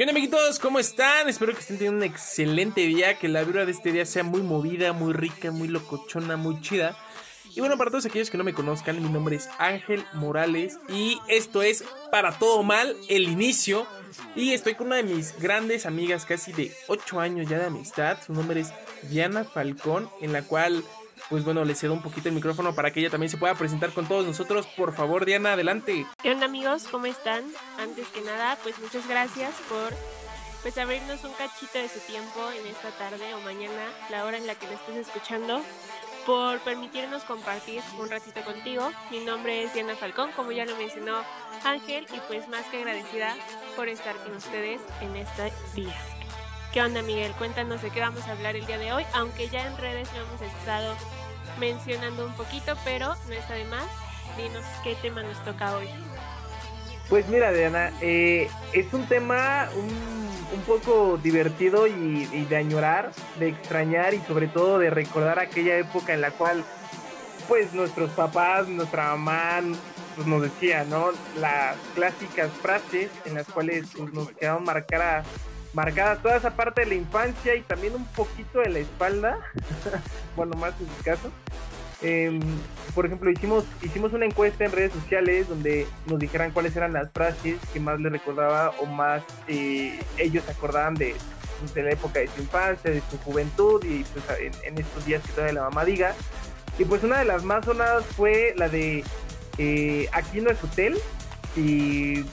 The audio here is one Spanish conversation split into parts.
¿Qué amiguitos? ¿Cómo están? Espero que estén teniendo un excelente día, que la vibra de este día sea muy movida, muy rica, muy locochona, muy chida. Y bueno, para todos aquellos que no me conozcan, mi nombre es Ángel Morales y esto es Para Todo Mal, el inicio. Y estoy con una de mis grandes amigas, casi de 8 años ya de amistad. Su nombre es Diana Falcón, en la cual, pues bueno, le cedo un poquito el micrófono para que ella también se pueda presentar con todos nosotros. Por favor, Diana, adelante. ¿Qué onda amigos? ¿Cómo están? Antes que nada, pues muchas gracias por pues abrirnos un cachito de su tiempo en esta tarde o mañana, la hora en la que lo estés escuchando por permitirnos compartir un ratito contigo. Mi nombre es Diana Falcón, como ya lo mencionó Ángel, y pues más que agradecida por estar con ustedes en este día. ¿Qué onda Miguel? Cuéntanos de qué vamos a hablar el día de hoy, aunque ya en redes lo hemos estado mencionando un poquito, pero no está de más. Dinos qué tema nos toca hoy. Pues mira, Diana, eh, es un tema un, un poco divertido y, de añorar, de extrañar y sobre todo de recordar aquella época en la cual, pues nuestros papás, nuestra mamá, pues, nos decía, ¿no? Las clásicas frases en las cuales pues, nos quedaron marcadas, marcada toda esa parte de la infancia y también un poquito de la espalda, bueno, más en su caso. Eh, por ejemplo, hicimos, hicimos una encuesta en redes sociales donde nos dijeran cuáles eran las frases que más les recordaba o más eh, ellos acordaban de, de, la época de su infancia, de su juventud y pues en, en, estos días que todavía la mamá diga. Y pues una de las más sonadas fue la de eh, Aquí no es hotel y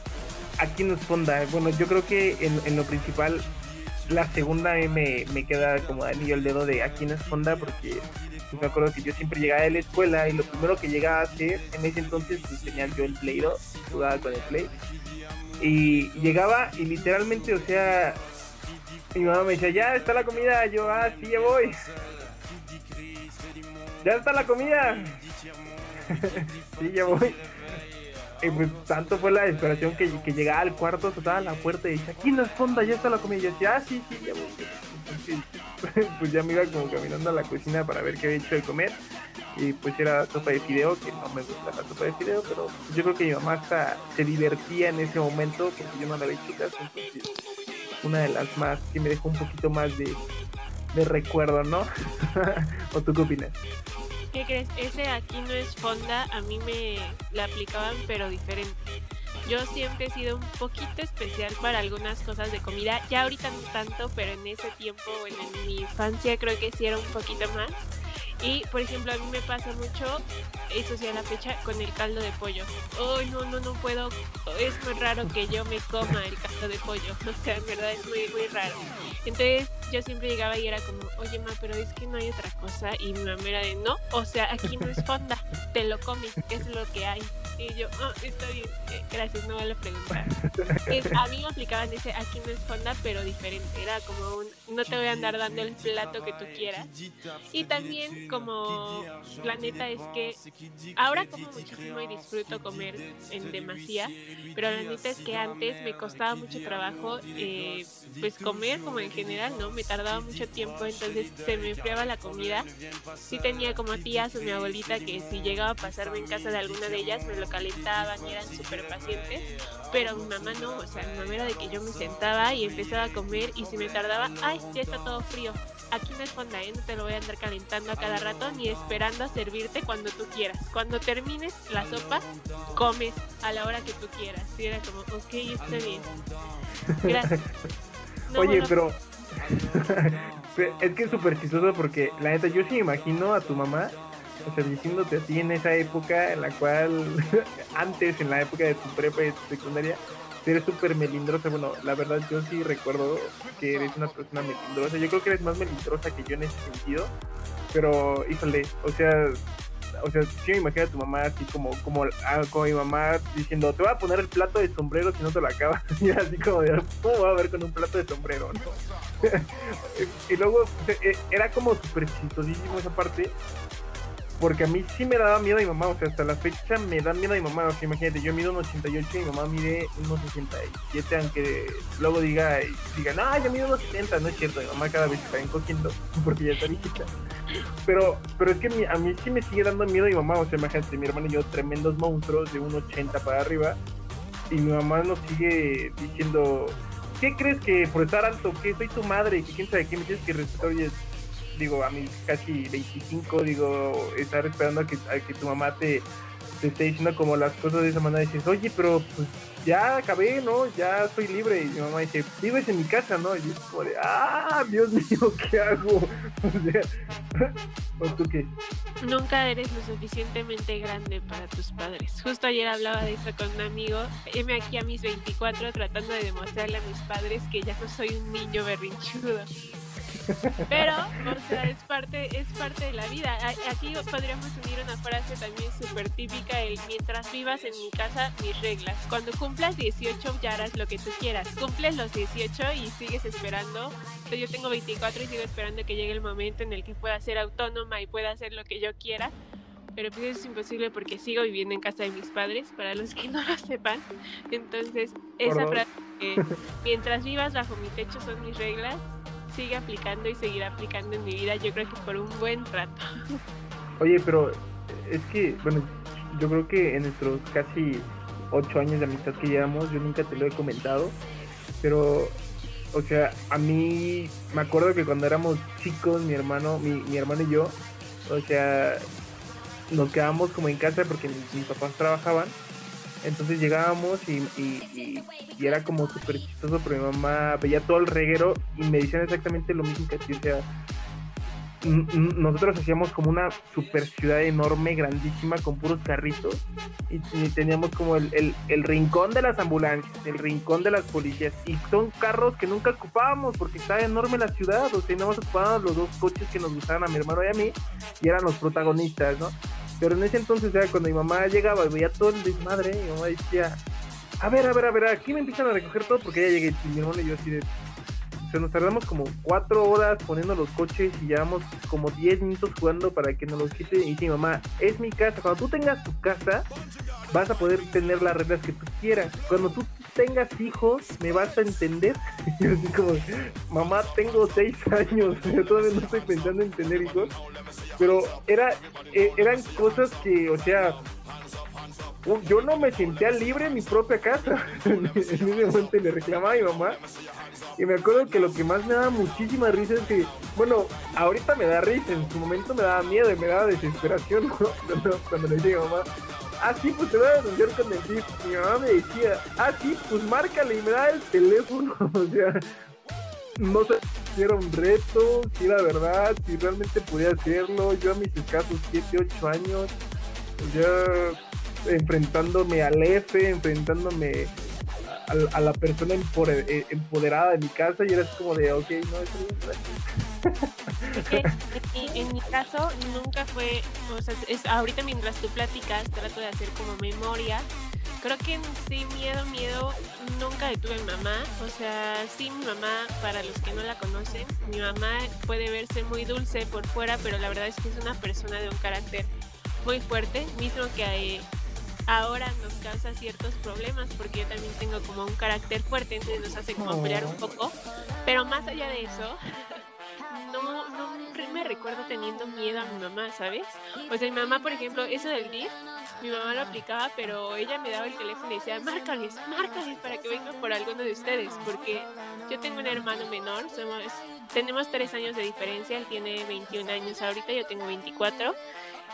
Aquí no es fonda. Bueno, yo creo que en, en lo principal la segunda me, me queda como anillo el dedo de Aquí no es fonda porque me acuerdo que yo siempre llegaba de la escuela y lo primero que llegaba a hacer en ese entonces pues tenía yo el Play 2, jugaba con el Play. Y llegaba y literalmente, o sea, mi mamá me decía, ya está la comida, yo, ah, sí, ya voy. Ya está la comida. sí, ya voy. Pues tanto fue la desesperación que, que llegaba al cuarto, tocaba la puerta y decía, aquí no es fonda, ya está la comida. Y yo decía, ah, sí, sí, ya voy. pues ya me iba como caminando a la cocina para ver qué había hecho de comer. Y pues era sopa de fideo, que no me gusta la sopa de fideo, pero yo creo que mi mamá se divertía en ese momento, porque yo no la había hecho caso. Entonces, una de las más que me dejó un poquito más de, de recuerdo, ¿no? ¿O tú qué opinas? ¿Qué crees? Ese aquí no es fonda, a mí me la aplicaban pero diferente. Yo siempre he sido un poquito especial para algunas cosas de comida, ya ahorita no tanto, pero en ese tiempo, en mi infancia creo que sí era un poquito más. Y por ejemplo, a mí me pasa mucho, eso sí a la fecha, con el caldo de pollo. Oh, no, no, no puedo. Es muy raro que yo me coma el caldo de pollo. O sea, en verdad es muy, muy raro. Entonces yo siempre llegaba y era como, oye, ma, pero es que no hay otra cosa. Y mi mamá era de, no, o sea, aquí no es fonda, te lo comes, es lo que hay. Y yo, oh, está bien, eh, gracias, no lo preguntar. Es, a mí me aplicaban ese aquí no es fonda, pero diferente. Era como un, no te voy a andar dando el plato que tú quieras. Y también como la neta es que ahora como muchísimo y disfruto comer en demasía, pero la neta es que antes me costaba mucho trabajo eh, pues comer como en general, ¿no? Me tardaba mucho tiempo, entonces se me enfriaba la comida. Sí tenía como tías o mi abuelita que si llegaba a pasarme en casa de alguna de ellas me lo calentaban y eran súper pacientes, pero mi mamá no, o sea, mi mamá era de que yo me sentaba y empezaba a comer y si me tardaba, ay, ya está todo frío. Aquí no es fonda, ¿eh? no te lo voy a andar calentando a cada rato ni esperando a servirte cuando tú quieras. Cuando termines la sopa, comes a la hora que tú quieras. Y era como, ok, está bien. Gracias. No, Oye, bueno, pero es que es súper chistoso porque la neta yo sí imagino a tu mamá o sea, diciéndote a ti en esa época en la cual, antes, en la época de tu prepa y de tu secundaria, eres súper melindrosa. Bueno, la verdad, yo sí recuerdo que eres una persona melindrosa. Yo creo que eres más melindrosa que yo en ese sentido. Pero, híjole, o sea, o sea, sí me imagino a tu mamá así como, como, ah, como mi mamá diciendo, te voy a poner el plato de sombrero si no te lo acabas. Y así como de, ¿cómo va a ver con un plato de sombrero? ¿no? y luego era como súper chistosísimo esa parte, porque a mí sí me daba miedo a mi mamá, o sea, hasta la fecha me da miedo a mi mamá, o sea, imagínate, yo mido 1,88 y mi mamá mide 1,67, aunque luego diga, diga, no, yo mido 1,70, no es cierto, mi mamá cada vez está encogiendo porque ya está viejita. Pero, pero es que mi, a mí sí me sigue dando miedo a mi mamá, o sea, imagínate, mi hermano y yo, tremendos monstruos de 1,80 para arriba, y mi mamá nos sigue diciendo, ¿qué crees que por estar alto, que soy tu madre, que quién sabe qué me tienes que respetar? Oye, digo, a mis casi 25, digo, estar esperando a que, a que tu mamá te, te esté diciendo como las cosas de esa manera, dices, oye, pero pues ya acabé, ¿no? Ya soy libre. Y mi mamá dice, vives en mi casa, ¿no? Y yo como ah, Dios mío, ¿qué hago? O sea, ¿o tú qué? Nunca eres lo suficientemente grande para tus padres. Justo ayer hablaba de eso con un amigo. Heme aquí a mis 24 tratando de demostrarle a mis padres que ya no soy un niño berrinchudo. Pero, o sea, es parte, es parte de la vida. Aquí podríamos unir una frase también súper típica, el mientras vivas en mi casa, mis reglas. Cuando cumplas 18 ya harás lo que tú quieras. Cumples los 18 y sigues esperando. Yo tengo 24 y sigo esperando que llegue el momento en el que pueda ser autónoma y pueda hacer lo que yo quiera. Pero pues eso es imposible porque sigo viviendo en casa de mis padres, para los que no lo sepan. Entonces, esa frase, mientras vivas bajo mi techo son mis reglas, sigue aplicando y seguirá aplicando en mi vida, yo creo que por un buen rato. Oye, pero es que, bueno, yo creo que en nuestros casi ocho años de amistad que llevamos, yo nunca te lo he comentado, pero, o sea, a mí me acuerdo que cuando éramos chicos, mi hermano, mi, mi hermano y yo, o sea, nos quedábamos como en casa porque mis papás trabajaban entonces llegábamos y, era como súper chistoso porque mi mamá veía todo el reguero y me decían exactamente lo mismo que a. O sea, nosotros hacíamos como una super ciudad enorme, grandísima, con puros carritos. Y, teníamos como el, el, rincón de las ambulancias, el rincón de las policías. Y son carros que nunca ocupábamos porque estaba enorme la ciudad. O sea, nada más ocupábamos los dos coches que nos gustaban a mi hermano y a mí. Y eran los protagonistas, ¿no? Pero en ese entonces era cuando mi mamá llegaba y veía todo el desmadre, mi mamá decía, a ver, a ver, a ver, aquí me empiezan a recoger todo porque ya llegué y mi hermano y yo así de... O sea, nos tardamos como cuatro horas poniendo los coches y llevamos como diez minutos jugando para que nos los quite. Y dice, mamá, es mi casa. Cuando tú tengas tu casa, vas a poder tener las reglas que tú quieras. Cuando tú tengas hijos, me vas a entender. Y yo así como, mamá, tengo seis años, yo todavía no estoy pensando en tener hijos pero era, eh, eran cosas que, o sea, yo no me sentía libre en mi propia casa. en ese momento le reclamaba a mi mamá. Y me acuerdo que lo que más me daba muchísima risa es que, bueno, ahorita me da risa, en su momento me daba miedo y me daba desesperación cuando, le dije a mamá, ah, sí, pues te voy a denunciar con el DIF. Mi mamá me decía, ah, sí, pues márcale y me da el teléfono. o sea, no sé si era un reto, si era verdad, si realmente podía hacerlo. Yo a mis escasos 7, 8 años, ya enfrentándome al F, enfrentándome a, la persona eh, empoderada de mi casa y era como de, ok, no, eso es en, mi caso nunca fue, o sea, es, ahorita mientras tú platicas trato de hacer como memoria Creo que sí, miedo, miedo, nunca detuve a mi mamá. O sea, sí, mi mamá, para los que no la conocen, mi mamá puede verse muy dulce por fuera, pero la verdad es que es una persona de un carácter muy fuerte, mismo que eh, ahora nos causa ciertos problemas, porque yo también tengo como un carácter fuerte, entonces nos hace como pelear un poco. Pero más allá de eso, no, no me recuerdo teniendo miedo a mi mamá, ¿sabes? O sea, mi mamá, por ejemplo, eso del DIF, mi mamá lo aplicaba, pero ella me daba el teléfono y decía, márcales, márcales para que vengan por alguno de ustedes, porque yo tengo un hermano menor, somos, tenemos tres años de diferencia, él tiene 21 años ahorita, yo tengo 24.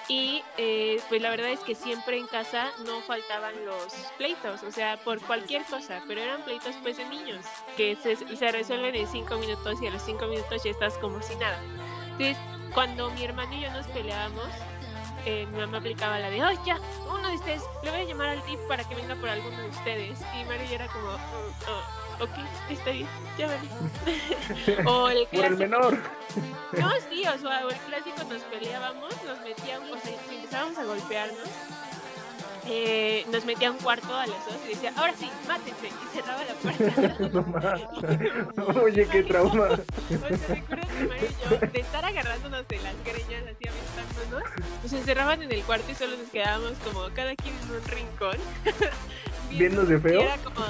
Y eh, pues la verdad es que siempre en casa no faltaban los pleitos, o sea, por cualquier cosa, pero eran pleitos pues de niños, que se, se resuelven en cinco minutos y a los cinco minutos ya estás como si nada. Entonces, cuando mi hermano y yo nos peleábamos, eh, mi mamá aplicaba la de, ay, ya, uno de ustedes, le voy a llamar al tip para que venga por alguno de ustedes. Y Mario ya era como, oh, oh, ok, está bien, ya vale. o el clásico. Por el menor. No, sí, o sea, o el clásico nos peleábamos, nos metíamos, o sea, empezábamos a golpearnos eh, nos metía un cuarto a las dos y decía, ahora sí, mátense, y cerraba la puerta. Oye, qué trauma. O sea, y yo, de estar agarrándonos de las greñas, así aventándonos, nos encerraban en el cuarto y solo nos quedábamos como cada quien en un rincón. Viendo de feo. Y era como,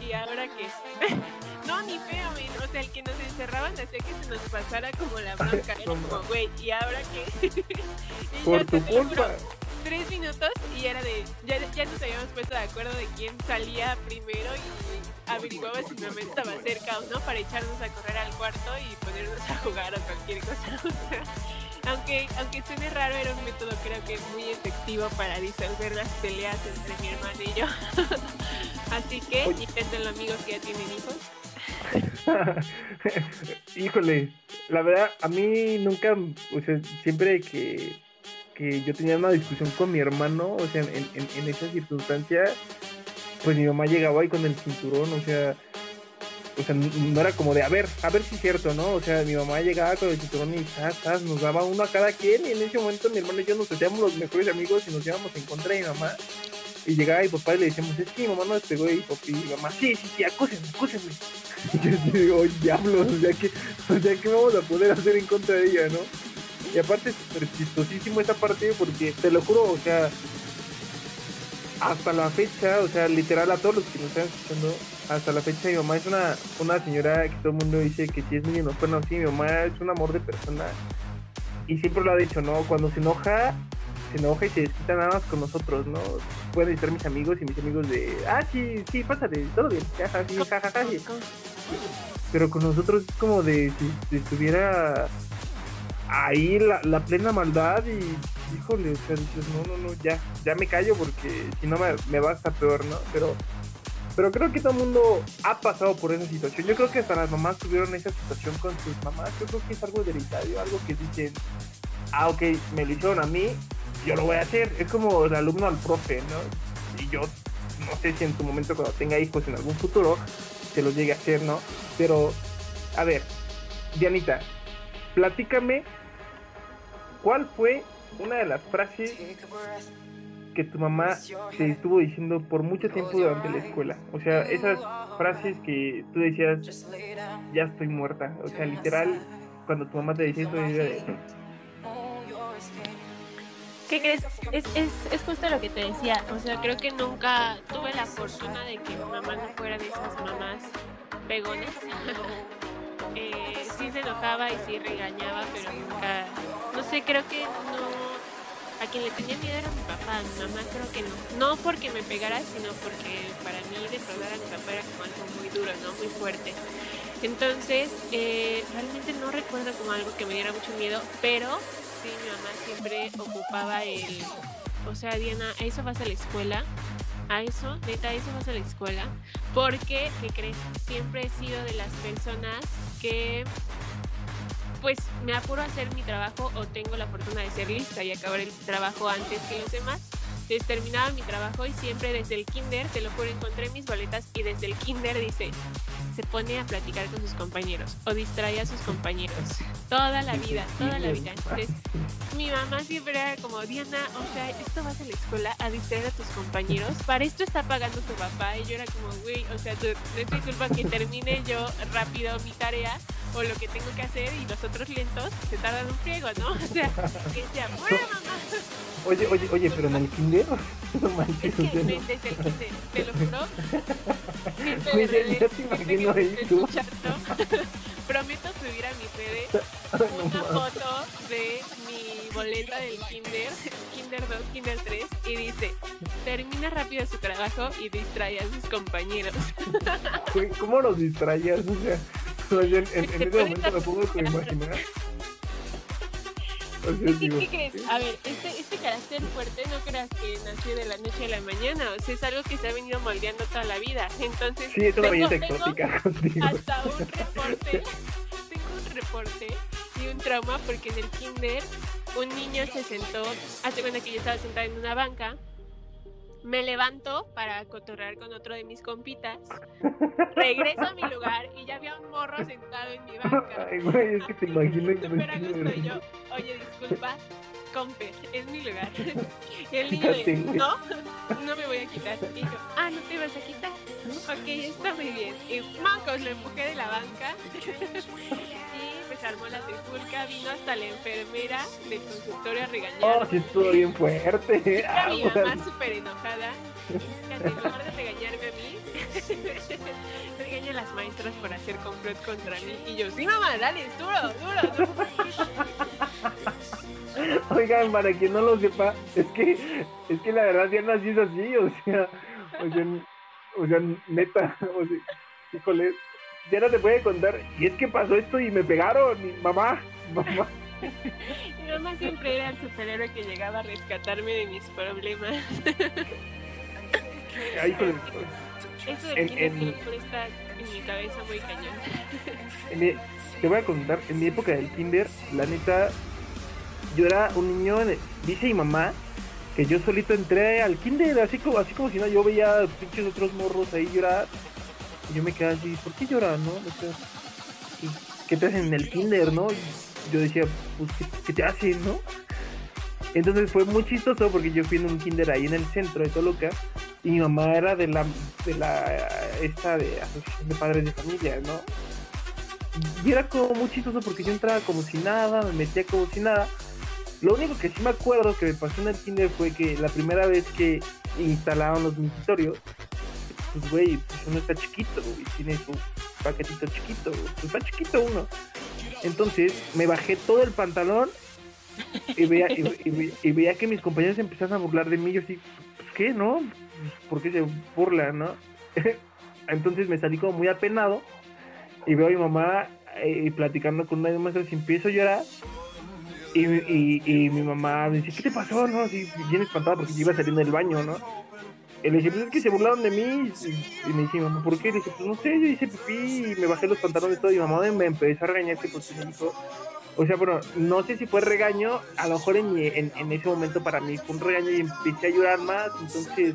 ¿y ahora qué? no, ni feo, o sea, el que nos encerraban hacía que se nos pasara como la bronca. Era como, güey, ¿y ahora qué? Por tu culpa tres minutos y era de. Ya, ya nos habíamos puesto de acuerdo de quién salía primero y averiguaba si mi mamá estaba cerca o no para echarnos a correr al cuarto y ponernos a jugar o cualquier cosa. aunque, aunque suene raro, era un método creo que muy efectivo para disolver las peleas entre mi hermano y yo. Así que los amigos que ya tienen hijos. Híjole, la verdad, a mí nunca, o sea, siempre que, yo tenía una discusión con mi hermano, o sea, en, en, en esa circunstancia, pues mi mamá llegaba ahí con el cinturón, o sea, o sea, no era como de, a ver, a ver si es cierto, ¿no? O sea, mi mamá llegaba con el cinturón y tas, nos daba uno a cada quien y en ese momento mi hermano y yo nos hacíamos los mejores amigos y nos íbamos en contra de mi mamá. Y llegaba mi papá y le decíamos, es que mi mamá nos pegó y papá y mamá, sí, sí, sí, acúsenme, acúsenme. Y yo digo, diablos, o sea, que, o sea, ¿qué vamos a poder hacer en contra de ella, no? Y aparte es súper chistosísimo esta parte porque, te lo juro, o sea, hasta la fecha, o sea, literal a todos los que nos están escuchando, hasta la fecha mi mamá es una, una señora que todo el mundo dice que si es niño no bueno, sí, mi mamá es un amor de persona y siempre lo ha dicho, ¿no? Cuando se enoja, se enoja y se desquita nada más con nosotros, ¿no? Pueden estar mis amigos y mis amigos de, ah, sí, sí, pásate, todo bien, jajaja, Pero con nosotros es como de si, estuviera ahí la, la plena maldad y híjole, o sea, dices, no, no, no, ya, ya me callo porque si no me, me va hasta peor, ¿no? Pero, pero creo que todo el mundo ha pasado por esa situación. Yo creo que hasta las mamás tuvieron esa situación con sus mamás. Yo creo que es algo hereditario, algo que dicen, ah, ok, me lo a mí, yo lo voy a hacer. Es como el alumno al profe, ¿no? Y yo no sé si en tu momento cuando tenga hijos en algún futuro se los llegue a hacer, ¿no? Pero, a ver, Dianita, platícame cuál fue una de las frases que tu mamá te estuvo diciendo por mucho tiempo durante la escuela. O sea, esas frases que tú decías, ya estoy muerta. O sea, literal, cuando tu mamá te decía eso, de... ¿Qué crees? Es, es, es justo lo que te decía. O sea, creo que nunca tuve la fortuna de que mi mamá no fuera de esas mamás pegones. eh, sí se enojaba y sí regañaba, pero nunca... No sé, creo que no a quien le tenía miedo era mi papá, mi mamá creo que no. No porque me pegara, sino porque para mí defraudar a mi papá era como algo muy duro, ¿no? Muy fuerte. Entonces, eh, realmente no recuerdo como algo que me diera mucho miedo, pero sí, mi mamá siempre ocupaba el... O sea, Diana, ¿a eso vas a la escuela? ¿A eso? Neta, ¿a eso vas a la escuela? Porque, ¿qué crees? Siempre he sido de las personas que pues me apuro a hacer mi trabajo o tengo la fortuna de ser lista y acabar el trabajo antes que los demás. Entonces terminaba mi trabajo y siempre desde el kinder, te lo juro, encontré mis boletas y desde el kinder dice, se pone a platicar con sus compañeros o distrae a sus compañeros. Toda la vida, toda la vida. Entonces, mi mamá siempre era como, Diana, o sea, esto vas a la escuela a distraer a tus compañeros. Para esto está pagando tu papá. Y yo era como, güey, o sea, no es culpa que termine yo rápido mi tarea o lo que tengo que hacer y los otros lentos se tardan un friego, ¿no? O sea, que se apura, mamá. Oye, oye, oye, pero en el kinder, no manches. Es que desde el kinder, te lo juro. Gente ya te imagino ahí tú. Prometo subir a mis redes una foto de boleta del kinder, kinder 2, kinder 3, y dice, termina rápido su trabajo y distrae a sus compañeros. ¿Cómo los distraías? O sea en, en, ese momento lo puedo imaginar. ¿Qué, crees? A ver, este, este carácter fuerte no creas que nació de la noche a la mañana, o sea, es algo que se ha venido moldeando toda la vida. Entonces, sí, es una tengo, exótica Hasta un reporte, tengo un reporte y un trauma porque en el kinder un niño se sentó, hace cuenta que yo estaba sentada en una banca me levanto para cotorrear con otro de mis compitas, regreso a mi lugar y ya había un morro sentado en mi banca. Ay, güey, es que te imagino y yo, oye, disculpa, compe, es mi lugar. Y el niño dice, no, no me voy a quitar. Y yo, ah, ¿no te vas a quitar? Ok, está muy bien. Y mancos, lo empujé de la banca. se armó la trifulca, vino hasta la enfermera del consultorio a regañar. Oh, sí, estuvo bien fuerte. A mi mamá súper enojada. En lugar de regañarme a mí, regaña a las maestras por hacer complot contra mí. Y yo, sí, mamá, dale, duro, duro. Oigan, para quien no lo sepa, es que, es que la verdad Diana sí es así, o sea, o sea, o sea neta, o sea, híjole, ya no te puede contar. Y es que pasó esto y me pegaron, mi mamá, mamá. Mi mamá siempre era el superhéroe que llegaba a rescatarme de mis problemas. Ay, híjole. Eso del En- kinder en- está en mi cabeza muy cañón. En mi- te voy a contar, en mi época del kinder, la neta, yo era un niño, el- dice mi mamá, que yo solito entré al kinder, así como, así como si no, yo veía pinches otros morros ahí llorar, y yo me quedaba así, ¿por qué lloran, no? ¿qué te hacen en el kinder, no? Yo decía, pues, ¿qué, te hacen, no? Entonces fue muy chistoso porque yo fui en un kinder ahí en el centro de Toluca, y mi mamá era de la, de la, esta de Asociación de Padres de Familia, ¿no? Y era como muy chistoso porque yo entraba como si nada, me metía como si nada. Lo único que sí me acuerdo que me pasó en el kinder fue que la primera vez que instalaron los mingitorios, pues güey, pues uno está chiquito y tiene su paquetito chiquito, pues está chiquito uno. Entonces me bajé todo el pantalón y veía, y, y ve- y veía que mis compañeros empezaron a burlar de mí. Yo así, pues qué, ¿no? Pues, ¿Por qué se burlan, no? Entonces me salí como muy apenado y veo a mi mamá eh, platicando con una de las maestras y empiezo a llorar. Y, y, y mi mamá me dice, ¿qué te pasó? No, así, bien espantada porque yo iba saliendo del baño, ¿no? Y le dije, pues es que se burlaron de mí. Y, me dice, mamá, ¿por qué? Le dije, pues no sé, yo hice pipí y me bajé los pantalones y todo. Y mamá me empezó a regañar que porque me dijo, o sea, bueno, no sé si fue regaño, a lo mejor en, en, en ese momento para mí fue un regaño y empecé a llorar más, entonces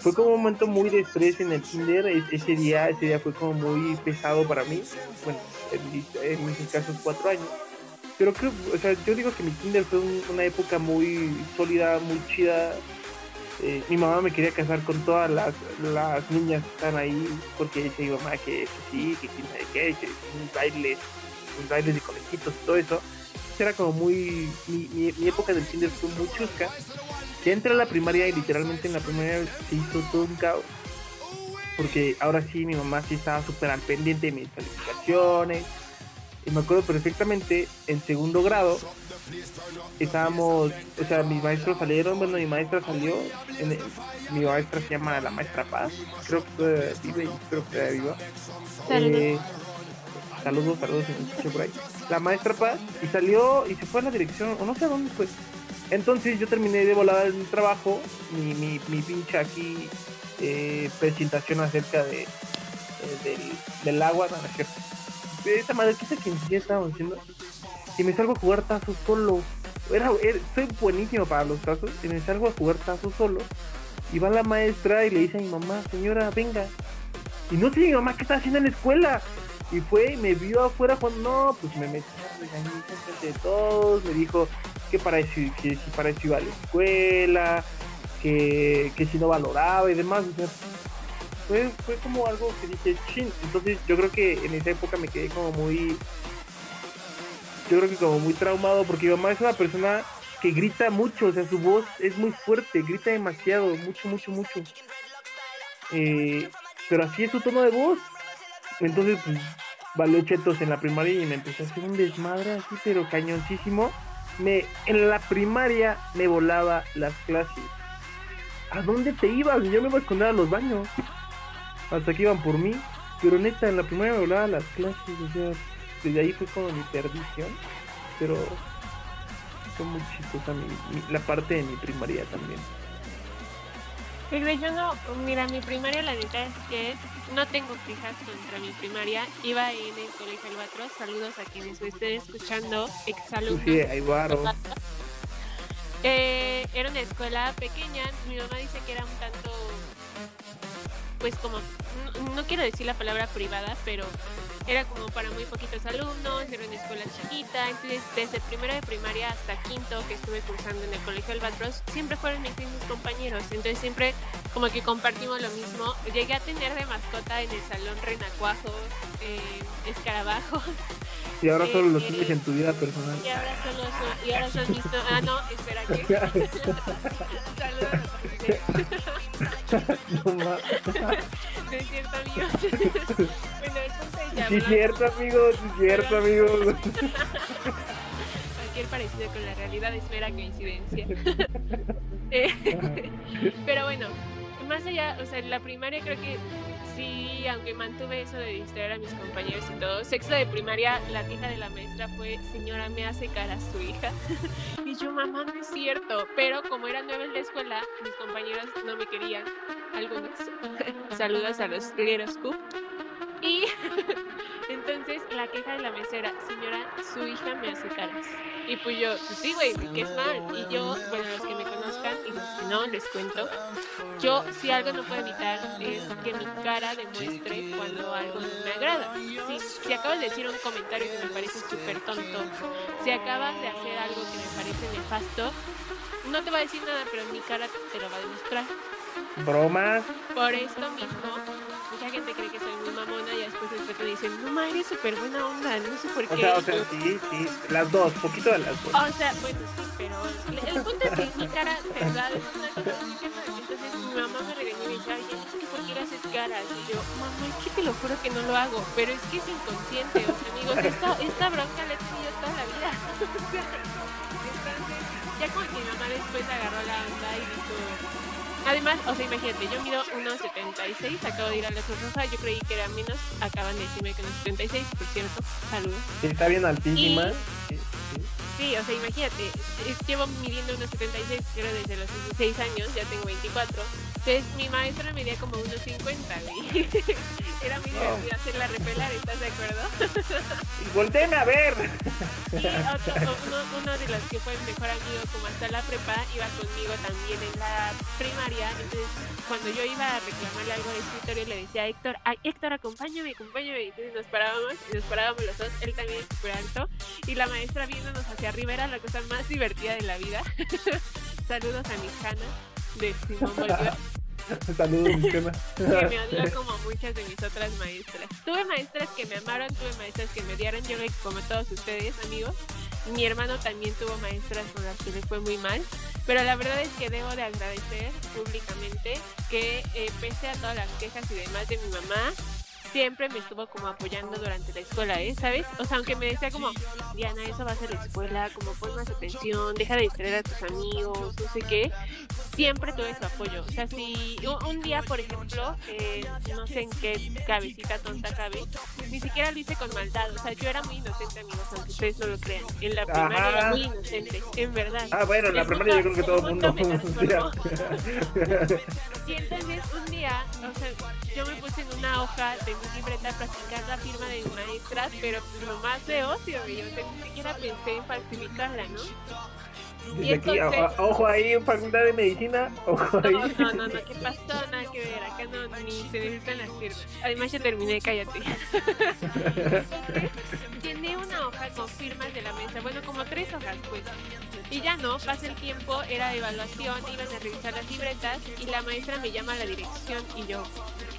fue como un momento muy de estrés en el kinder, e- ese día, ese día fue como muy pesado para mí, bueno, en en mis cuatro años, pero creo, o sea, yo digo que mi kinder fue un- una época muy sólida, muy chida, Eh, mi mamá me quería casar con todas las, las niñas que están ahí, porque mi mamá que, que sí, que quién sabe qué, que un baile mis bailes de conejitos y todo eso. Era como muy. Mi, mi, mi época del kinder fue muy chusca. Ya entré a la primaria y literalmente en la primaria se hizo todo un caos. Porque ahora sí mi mamá sí estaba súper al pendiente de mis calificaciones. Y me acuerdo perfectamente, en segundo grado, estábamos, o sea, mis maestros salieron, bueno, mi maestra salió, en el- mi maestra se llama la maestra Paz, creo que vive creo que viva. Saludos. Eh, saludos, por ahí. La maestra Paz, y salió y se fue a la dirección, o no sé a dónde fue. Entonces yo terminé de volada el trabajo, mi, mi, mi pinche aquí eh, presentación acerca de, eh, del, del agua, no, no es cierto. De esa madre, ¿qué sé quién ya estábamos haciendo? Y me salgo a jugar tazos solo. Era, soy buenísimo para los tazos, y me salgo a jugar tazos solo. Y va la maestra y le dice a mi mamá, señora, venga. Y no sé mi mamá qué está haciendo en la escuela. Y fue y me vio afuera cuando no, pues me metió enfrente de todos, me dijo que para eso, que si para eso iba a la escuela, que, que si no valoraba y demás. o sea, fue, fue como algo que dije, chin. Entonces yo creo que en esa época me quedé como muy, yo creo que como muy traumado porque mi mamá es una persona que grita mucho, o sea, su voz es muy fuerte, grita demasiado, mucho, mucho, mucho. Eh, pero así es su tono de voz. Entonces, pues, valió chetos en la primaria y me empezó a hacer un desmadre así, pero cañoncísimo. Me, en la primaria me volaba las clases. ¿A dónde te ibas? Yo me iba a esconder a los baños. Hasta que iban por mí. Pero neta, en la primaria me volaba las clases. O sea, desde ahí fue como mi perdición. Pero fue muy chistosa mi- mi- la parte de mi primaria también. Yo no, mira, mi primaria la neta es que no tengo quejas contra mi primaria. Iba en el colegio Albatros. Saludos a quienes me estén escuchando, exalumnos. Sí, ahí varo. Eh, era una escuela pequeña. Mi mamá dice que era un tanto, pues como, no, no quiero decir la palabra privada, pero era como para muy poquitos alumnos, era una escuela chiquita. Entonces, desde primero de primaria hasta quinto que estuve cursando en el colegio Albatros, siempre fueron mis mismos compañeros. Entonces, siempre como que compartimos lo mismo. Llegué a tener de mascota en el salón renacuajos, eh, escarabajos. Y ahora solo los Eh, tienes en tu vida personal. Y ahora solo son, y ahora son mis no- ah no, espera que saludos No ma- no es cierto amigos. Bueno el punto es ya Sí, hablando cierto, amigo, sí, cierto, amigo. cualquier parecido con la realidad es mera coincidencia. Eh, pero bueno más allá o sea en la primaria creo que sí, aunque mantuve eso de distraer a mis compañeros y todo, sexto de primaria, la queja de la maestra fue, señora, me hace cara su hija. y yo, mamá, no es cierto. Pero como era nueva en la escuela, mis compañeros no me querían, algunos. Saludos a los Little Scoop. Y entonces la queja de la mesera, señora, su hija me hace caras. Y pues yo, sí, güey, que es mal. Y yo, bueno, los que me conozcan que no, les cuento. Yo, si algo no puedo evitar, es que mi cara demuestre cuando algo no me agrada. Si, si acabas de decir un comentario que me parece súper tonto, si acabas de hacer algo que me parece nefasto, no te va a decir nada, pero mi cara te lo va a demostrar. Bromas. Por esto mismo, mucha gente cree que soy muy dicen, no ma, eres súper buena onda, no sé por qué. O sea, o sea, sí, sí, las dos, poquito de las dos. O sea, bueno, sí, pero el punto es que mi cara, verdad, es una cosa muy. Entonces mi mamá me regañó y me dice, oye, es que ¿por qué le haces caras? Y yo, mamá, es que te lo juro que no lo hago, pero es que es inconsciente. O sea, amigos, esta, esta bronca la he tenido toda la vida. Entonces, ya como que mi mamá después agarró la onda y dijo, Además, o sea, imagínate, yo mido 1,76, acabo de ir a la Cruz Roja, yo creí que era menos, acaban de decirme que 1,76, por cierto, saludos. Sí, está bien altísima. Y- Sí, sí. Sí, o sea, imagínate, llevo midiendo 1,76, creo desde los 16 años, ya tengo 24. Entonces, mi maestra medía como 1,50, güey. Era muy divertido hacerla repelar, ¿estás de acuerdo? Y volteeme a ver. Y otro, uno, uno de los que fue mi mejor amigo como hasta la prepa iba conmigo también en la primaria. Entonces, cuando yo iba a reclamarle algo de escritorio, le decía a Héctor, ay, Héctor, acompáñame, acompáñame. Entonces nos parábamos y nos parábamos los dos, él también es súper alto. Y la maestra viéndonos hacia arriba era la cosa más divertida de la vida. Saludos a mis canas de Simón Bolívar Saludos, mi que me odió como muchas de mis otras maestras. Tuve maestras que me amaron, tuve maestras que me odiaron, yo como todos ustedes, amigos. Mi hermano también tuvo maestras con las que le fue muy mal, pero la verdad es que debo de agradecer públicamente que eh, pese a todas las quejas y demás de mi mamá, siempre me estuvo como apoyando durante la escuela, ¿eh? ¿Sabes? O sea, aunque me decía como, Diana, eso va a ser la escuela, como pon más atención, deja de distraer a tus amigos, no sé qué, siempre tuve su apoyo. O sea, si un, día, por ejemplo, eh, no sé en qué cabecita tonta cabe, ni siquiera lo hice con maldad. O sea, yo era muy inocente, amigos, aunque ustedes no lo crean. En la primaria Ajá. era muy inocente, en verdad. Ah, bueno, en la primaria yo creo que todo el mundo-. Y entonces un día, o sea, yo me puse en una hoja de libreta a practicar la firma de mi maestra, pero lo más de ocio, güey, o sea, ni siquiera pensé en falsificarla, ¿no? Desde aquí, a- entonces- a- ojo ahí, facultad de medicina. Ojo ahí. No, no, no, no, ¿qué pasó? Nada que ver, acá no, ni se necesitan las firmas. Además ya terminé, cállate. Tiene una hoja con firmas de la mesa, bueno, como tres hojas, pues. Y ya no, pasa el tiempo, era evaluación, iban a revisar las libretas y la maestra me llama a la dirección y yo,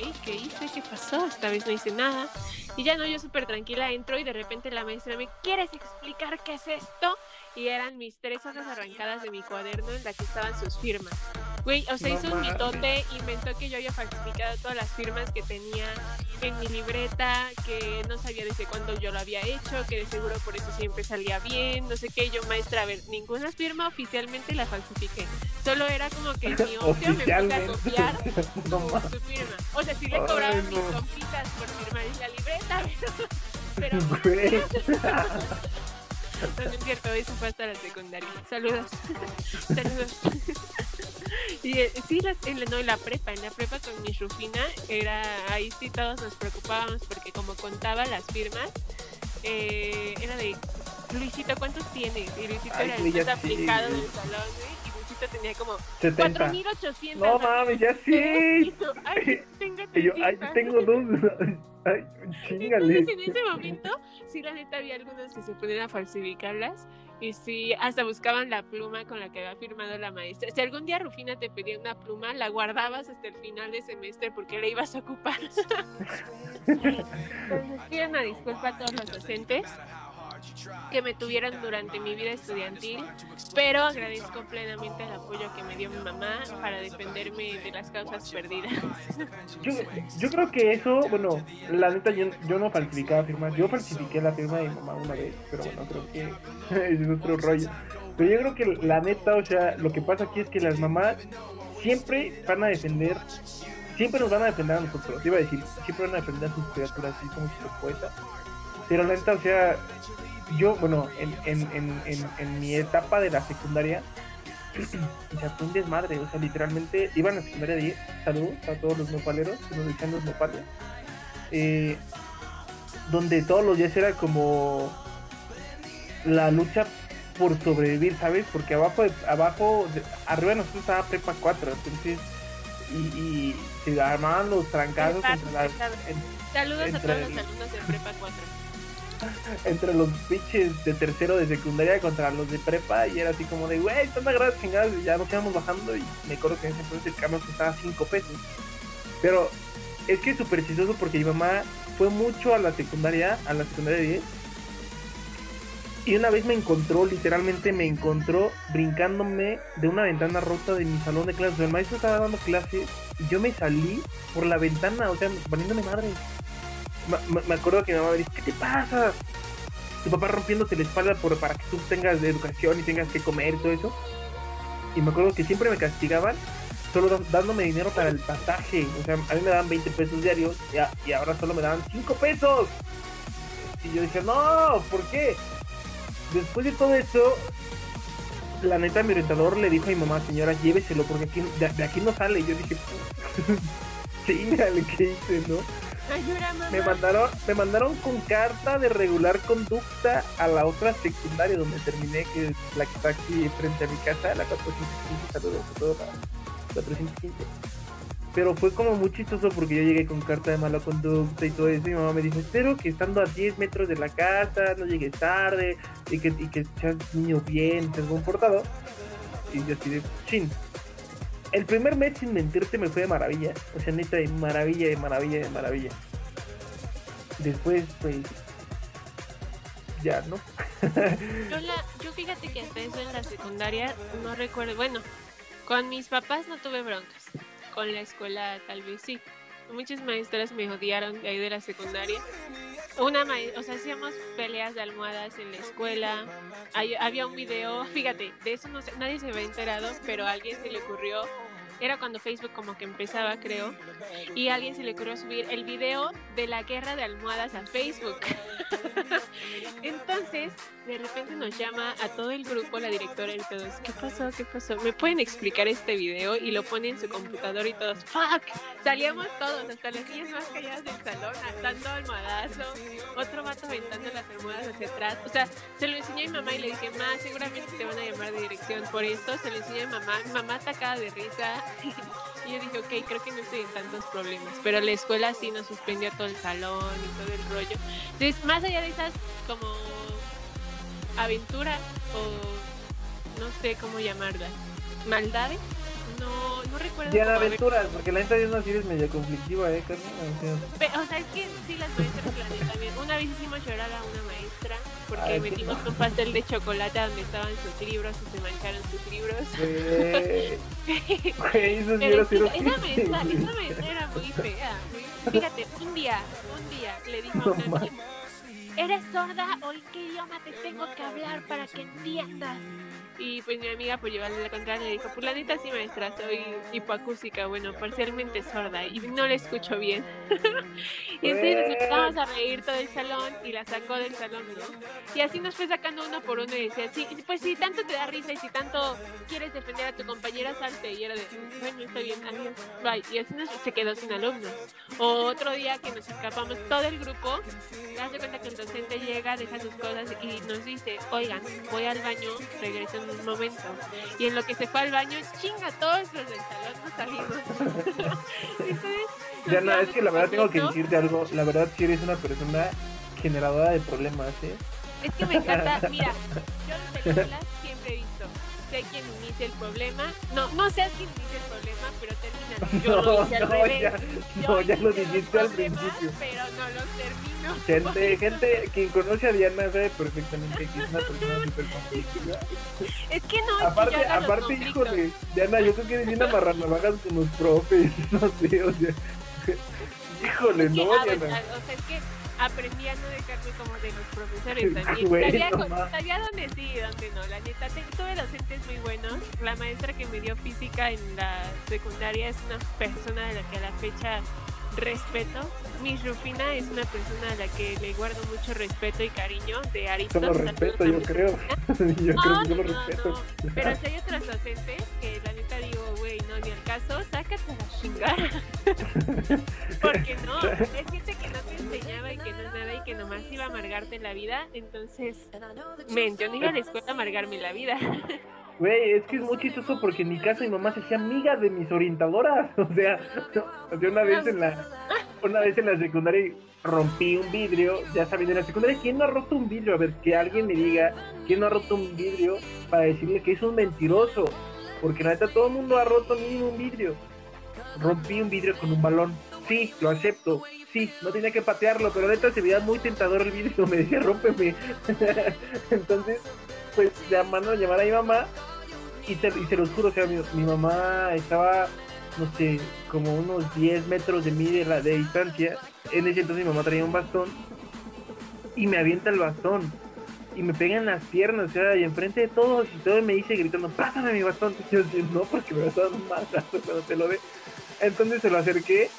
¿qué? ¿Qué hice? ¿Qué pasó? Esta vez no hice nada. Y ya no, yo súper tranquila entro y de repente la maestra me, ¿quieres explicar qué es esto? Y eran mis tres hojas arrancadas de mi cuaderno en la que estaban sus firmas. Güey, o sea, No hizo un mitote, inventó que yo había falsificado todas las firmas que tenía en mi libreta, que no sabía desde cuándo yo lo había hecho, que de seguro por eso siempre salía bien, no sé qué. Yo, maestra, a ver, ninguna firma oficialmente la falsifiqué. Solo era como que mi ocio me puse a copiar No su, firma. O sea, sí le Ay, cobraba mis compitas por firmar en la libreta, pero... Güey. No, no es cierto, eso fue hasta la secundaria. Saludos. Saludos. Y eh, sí, las- en, la, no, en la prepa, en la prepa con mi Rufina, era, ahí sí todos nos preocupábamos porque como contaba las firmas, eh, era de, Luisito, ¿cuántos tienes? Y Luisito Ay, era el más ya sí. aplicado del salón, güey, y Luisito tenía como 70. 4.800. No mames, ya sí. ay, tengo Y yo, ay, 300. tengo dos. Ay, chingale. Entonces en ese momento, sí, la neta había algunos que se ponían a falsificarlas y sí, hasta buscaban la pluma con la que había firmado la maestra. Si algún día Rufina te pedía una pluma, la guardabas hasta el final de semestre porque la ibas a ocupar. Entonces, pido una disculpa a todos los docentes que me tuvieron durante mi vida estudiantil, pero agradezco plenamente el apoyo que me dio mi mamá para defenderme de las causas perdidas. Yo, yo creo que eso, bueno, la neta, yo, yo no falsificaba firmas. Yo falsifiqué la firma de mi mamá una vez, pero bueno, creo que es otro rollo. Pero yo creo que la neta, o sea, lo que pasa aquí es que las mamás siempre van a defender siempre nos van a defender a nosotros. Iba a decir, siempre van a defender a sus criaturas, así como su poeta. Pero la neta, o sea, yo, bueno, en, en, en, en, mi etapa de la secundaria, o sea, fue un desmadre. O sea, literalmente iba a la secundaria 10. Saludos a todos los nopaleros que nos decían los nopales. Eh, donde todos los días era como la lucha por sobrevivir, ¿sabes? Porque abajo, abajo, arriba de nosotros estaba Prepa 4, entonces, y, y se armaban los trancazos entre las... Saludos a todos los alumnos de Prepa 4. entre los pinches de tercero de secundaria contra los de prepa y era así como de, güey, están agarradas chingadas y ya nos íbamos bajando y me acuerdo que en ese entonces el camión costaba 5 pesos. Pero es que es súper chistoso porque mi mamá fue mucho a la secundaria, a la secundaria 10 y una vez me encontró, literalmente me encontró brincándome de una ventana rota de mi salón de clases. El maestro estaba dando clases y yo me salí por la ventana, o sea, poniéndome madre. Me, acuerdo que mi mamá me dijo, ¿qué te pasa? Tu papá rompiéndote la espalda por, para que tú tengas educación y tengas que comer y todo eso. Y me acuerdo que siempre me castigaban solo dándome dinero para el pasaje. O sea, a mí me daban 20 pesos diarios y, ahora solo me daban 5 pesos. Y yo dije, no, ¿por qué? después de todo eso, la neta, mi orientador le dijo a mi mamá, señora, lléveselo, porque aquí, de, aquí no sale. Y yo dije, sí, mira ¿qué hice, no? Me mandaron, me mandaron con carta de regular conducta a la otra secundaria donde terminé, que es la que está aquí frente a mi casa, la 415, saludos a todos, la 415 pero fue como muy chistoso porque yo llegué con carta de mala conducta y todo eso. Y mi mamá me dijo: Espero que estando a 10 metros de la casa, no llegues tarde y que, y que seas niño bien, seas comportado. Y yo así de chin. El primer mes, sin mentirte, me fue de maravilla. O sea, neta, de maravilla, de maravilla, de maravilla. Después, pues. Ya, ¿no? yo, yo fíjate que hasta eso en la secundaria no recuerdo. Bueno, con mis papás no tuve broncas con la escuela tal vez sí. Muchas maestras me odiaron ahí de la secundaria. Una o sea, hacíamos peleas de almohadas en la escuela. había un video, fíjate, de eso no nadie se había enterado, pero a alguien se le ocurrió era cuando Facebook como que empezaba, creo, y alguien se le ocurrió subir el video de la guerra de almohadas a Facebook. Entonces, de repente nos llama a todo el grupo la directora y todos, ¿qué pasó? ¿Qué pasó? ¿Me pueden explicar este video? Y lo pone en su computador y todos, ¡fuck! Salíamos todos, hasta las niñas más calladas del salón, dando almohadazo, otro vato aventando las almohadas hacia atrás. O sea, se lo enseñé a mi mamá y le dije, ma, seguramente te van a llamar de dirección por esto. Se lo enseñé a mi mamá, mi mamá atacada de risa. y yo dije, ok, creo que no estoy en tantos problemas. Pero la escuela sí nos suspendió todo el salón y todo el rollo. Entonces, más allá de esas como aventuras o no sé cómo llamarlas, maldades, no, no recuerdo. Ya aventuras, porque la neta de una serie es medio conflictiva, ¿eh, Carmen? O sea, es que sí, las maestras también. Una vez hicimos llorar a una maestra porque metimos un pastel de chocolate donde estaban sus libros y se mancharon sus libros. Pero esa, maestra, esa maestra era muy fea. Fíjate, un día, un día le dijo a una ¿eres sorda o en qué idioma te tengo que hablar para que entiendas? Y pues mi amiga, por llevarle la contraria, le dijo, pues la neta sí, maestra, soy hipoacústica, bueno, parcialmente sorda y no la escucho bien. y entonces nos empezamos a reír todo el salón y la sacó del salón, ¿no? Y así nos fue sacando uno por uno y decía, sí, pues si tanto te da risa y si tanto quieres defender a tu compañera, salte. Y era de, bueno, está bien, adiós, bye. Y así nos, se quedó sin alumnos. O otro día que nos escapamos todo el grupo, das cuenta que el docente llega, deja sus cosas y nos dice, oigan, voy al baño, regreso un momento. Y en lo que se fue al baño, chinga, todos los del salón nos salimos. ya no, es que la verdad tengo que decirte algo. La verdad, si eres una persona generadora de problemas, ¿eh? Es que me encanta, mira, yo las películas siempre he visto sé quién inicia el problema. No, no sé quién inicia el problema, pero termina. Yo no, lo hice al no, revés. Ya, no, ya lo dijiste al principio. Pero no lo termino. Gente, gente, quien conoce a Diana sabe perfectamente que es una persona súper conflictiva. Es que no, aparte, es que aparte, híjole, Diana, yo creo que eres una marranavagas con los profes, no sé, o sea. Híjole, no, ah, Diana. O sea, es que aprendí a no dejarme como de los profesores también. sabía, dónde sí y dónde no. La neta, tuve docentes muy buenos. La maestra que me dio física en la secundaria es una persona de la que a la fecha respeto. Miss Rufina es una persona a la que le guardo mucho respeto y cariño de lo respeto, yo creo. yo creo que yo lo respeto. Pero si hay otros docentes que la neta digo, no, ni al caso, sácate a chingar. Porque no, es gente que no te enseñaba y que no es nada y que nomás iba a amargarte la vida. Entonces, men, yo no iba a la escuela a amargarme la vida. Güey, es que es muy chistoso porque en mi casa mi mamá se hacía amiga de mis orientadoras. O sea, una vez en la una vez en la secundaria rompí un vidrio, ya saben, en la secundaria, ¿quién no ha roto un vidrio? A ver, que alguien me diga, ¿quién no ha roto un vidrio para decirle que es un mentiroso? Porque la neta todo el mundo ha roto mínimo un vidrio. Rompí un vidrio con un balón. Sí, lo acepto. Sí, no tenía que patearlo, pero neta se veía muy tentador el vidrio. Me decía, rómpeme. Entonces, pues a llamar a mi mamá y, te, y se los juro, o sea, mi, mamá estaba, no sé, como unos 10 metros de mí de, de distancia. En ese entonces mi mamá traía un bastón y me avienta el bastón y me pega en las piernas, o sea, y enfrente de todos y todo me dice gritando, pásame mi bastón. Y yo decía, no, porque me vas a dar un cuando te lo ve. Entonces se lo acerqué,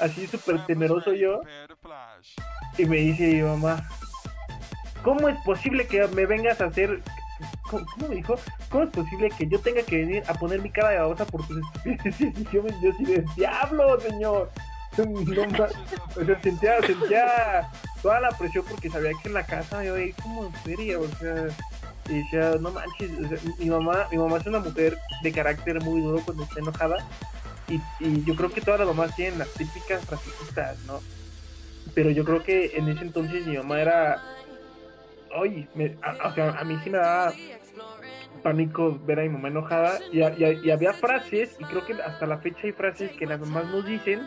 así súper temeroso yo, y me dice mi mamá, ¿cómo es posible que me vengas a hacer ¿Cómo, me dijo? ¿Cómo es posible que yo tenga que venir a poner mi cara de babosa por tus estupideces? Y yo yo así de diablo, señor. No, o sea, sentía, sentía toda la presión porque sabía que en la casa yo ahí como en feria, o sea, y decía, no manches, mi mamá, mi mamá es una mujer de carácter muy duro cuando está enojada. Y, y yo creo que todas las mamás tienen las típicas frasecitas, ¿no? Pero yo creo que en ese entonces mi mamá era oye, a, o sea, a mí sí me daba pánico ver a mi mamá enojada y, y, había frases, y creo que hasta la fecha hay frases que las mamás nos dicen,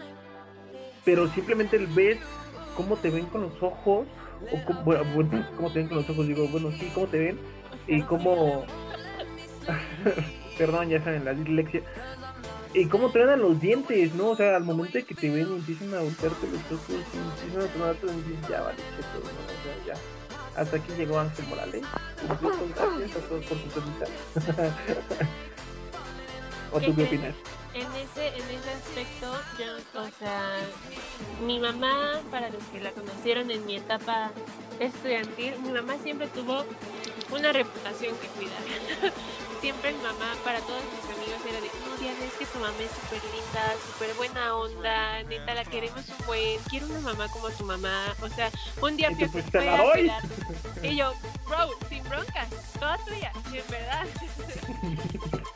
pero simplemente el ves cómo te ven con los ojos, o cómo, bueno, cómo te ven con los ojos, digo, bueno, sí, cómo te ven, y cómo, perdón, ya saben, la dislexia, y cómo te ven a los dientes, ¿no? O sea, al momento de que te ven empiezan a voltearte los ojos, y empiezan a tomarte, y ya vale, ¿no? o sea, ya hasta aquí llegó Ángel Morales. Gracias a todos por su pregunta. ¿O tú qué opinas? En ese, en ese aspecto, yo, o sea, mi mamá, para los que la conocieron en mi etapa estudiantil, mi mamá siempre tuvo una reputación que cuidar. siempre mi mamá, para todos mis amigos, era de, no, Diana, es que tu mamá es súper linda, súper buena onda, neta, la queremos un buen, quiero una mamá como tu mamá. O sea, un día fui a Y yo, bro, sin broncas, toda tuya, en verdad.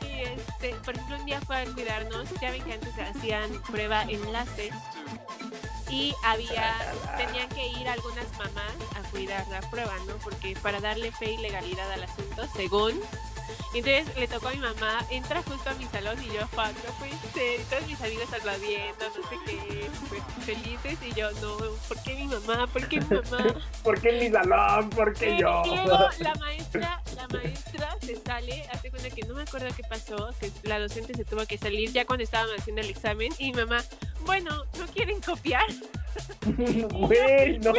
y este, por ejemplo, un día fue a cuidarnos, ya ven que antes hacían prueba enlace y había, tenían que ir algunas mamás a cuidar la prueba, ¿no? Porque para darle fe y legalidad al asunto, según entonces le tocó a mi mamá, entra justo a mi salón y yo, fuck, no puede ser. Y todos mis amigos aplaudiendo, no sé qué, felices. Y yo, no, ¿por qué mi mamá? ¿Por qué mi mamá? ¿Por qué mi salón? ¿Por qué yo? Y luego la maestra, la maestra se sale, hace cuenta que no me acuerdo qué pasó, que la docente se tuvo que salir ya cuando estaban haciendo el examen. Y mi mamá, bueno, ¿no quieren copiar? Güey, no.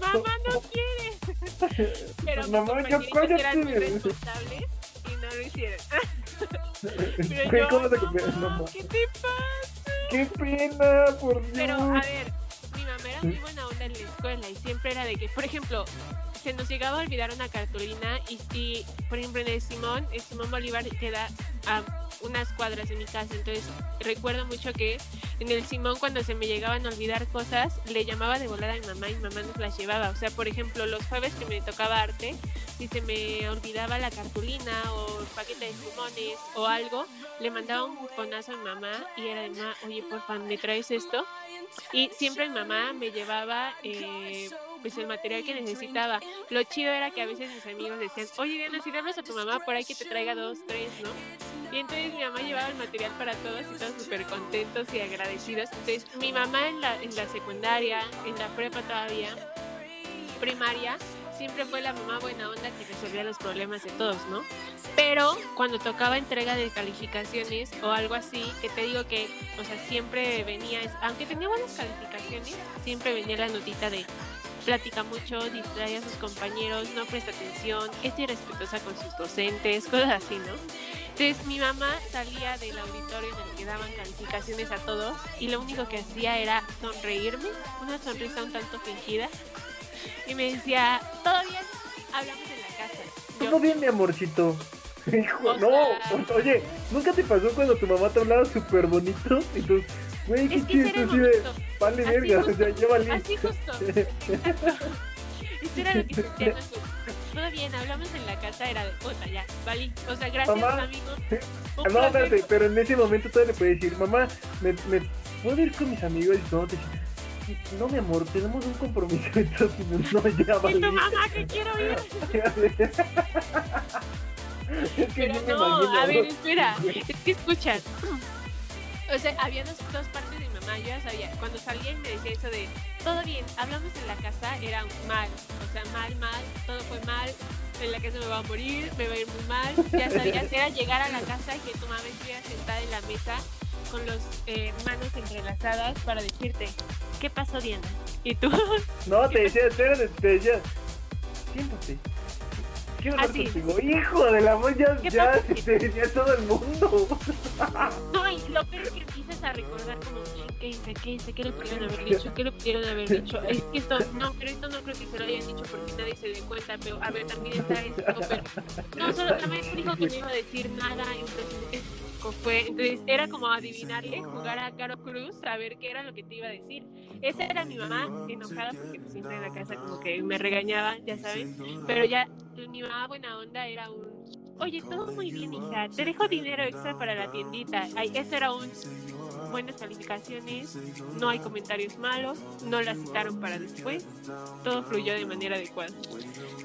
Mamá no quiere. Pero Mamá, yo eran muy responsables y no lo hicieron. Pero yo, ¿Cómo te no, ¿Qué te pasa? ¡Qué pena, por Dios! Pero, a ver, mi mamá era muy buena onda en la escuela y siempre era de que, por ejemplo, se nos llegaba a olvidar una cartulina y si, por ejemplo, en el Simón, el Simón Bolívar queda a unas cuadras de mi casa, entonces recuerdo mucho que en el Simón cuando se me llegaban a olvidar cosas, le llamaba de volar a mi mamá y mi mamá nos las llevaba, o sea, por ejemplo, los jueves que me tocaba arte, si se me olvidaba la cartulina o el paquete de limones o algo, le mandaba un bufonazo a mi mamá y era de, mamá, oye, por favor, ¿me traes esto? Y siempre mi mamá me llevaba... Eh, pues el material que necesitaba. Lo chido era que a veces mis amigos decían, oye Diana, si hablas a tu mamá por ahí que te traiga dos, tres, ¿no? Y entonces mi mamá llevaba el material para todos y todos súper contentos y agradecidos. Entonces mi mamá en la, en la secundaria, en la prepa todavía, primaria, siempre fue la mamá buena onda que resolvía los problemas de todos, ¿no? Pero cuando tocaba entrega de calificaciones o algo así, que te digo que, o sea, siempre venía, aunque tenía buenas calificaciones, siempre venía la notita de platica mucho, distrae a sus compañeros, no presta atención, es irrespetuosa con sus docentes, cosas así, ¿no? Entonces mi mamá salía del auditorio en el que daban calificaciones a todos y lo único que hacía era sonreírme, una sonrisa un tanto fingida, y me decía, ¿todo bien? Hablamos en la casa. ¿Todo bien, mi amorcito? Hijo, no, oye, ¿nunca te pasó cuando tu mamá te hablaba súper bonito? Y tú, güey, qué así de, vale verga, o sea, ya valí. Así justo, Eso era lo que sentía todo bien, hablamos en la casa, era de, puta, ya, vale. O sea, gracias, mamá, amigo. no, espérate, pero en ese momento todavía le puedes decir, mamá, ¿me, me puedo ir con mis amigos? Y todo te no, mi amor, tenemos un compromiso. Entonces, no, ya vale. tu mamá que quiero ir. es que Pero no, a ver, espera. Es que escucha. O sea, había dos, dos, partes de mi mamá. Yo ya sabía. Cuando salía y me decía eso de todo bien, hablamos en la casa, era mal. O sea, mal, mal. Todo fue mal. En la casa me va a morir, me va a ir muy mal. Ya sabías, era llegar a la casa y que tu mamá estuviera sentada en la mesa con las eh, manos entrelazadas para decirte, ¿qué pasó Diana? Y tú... No, te decía, espérate, te decía, siéntate. Ah, contigo. Hijo de la ya, ya te decía todo el mundo. No, y lo peor es que empiezas a recordar como, ¿qué hice? ¿Qué hice? ¿Qué le pudieron haber dicho? ¿Qué le pudieron haber dicho? Es que esto, no, pero esto no creo que se lo hayan dicho porque nadie se dé cuenta, pero a ver, también está esto, pero... No, solo también dijo que no iba a decir nada, entonces fue, entonces era como adivinarle, jugar a Caro Cruz, a ver qué era lo que te iba a decir. Esa era mi mamá enojada porque siempre en la casa como que me regañaba, ya sabes, pero ya mi mamá buena onda era un, oye, todo muy bien hija, te dejo dinero extra para la tiendita. Ay, eso era un buenas calificaciones, no hay comentarios malos, no la citaron para después, todo fluyó de manera adecuada.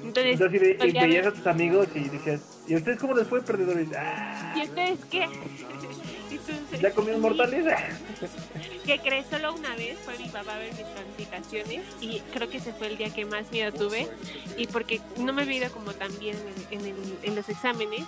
Entonces, Entonces y, veías a tus amigos y decías, ¿y ustedes cómo les fue perdedores? Ah. ¿Y ustedes qué? ¿Ya comieron mortales? ¿Qué crees? Solo una vez fue mi papá a ver mis calificaciones y creo que ese fue el día que más miedo tuve y porque no me había ido como tan bien en, en, en los exámenes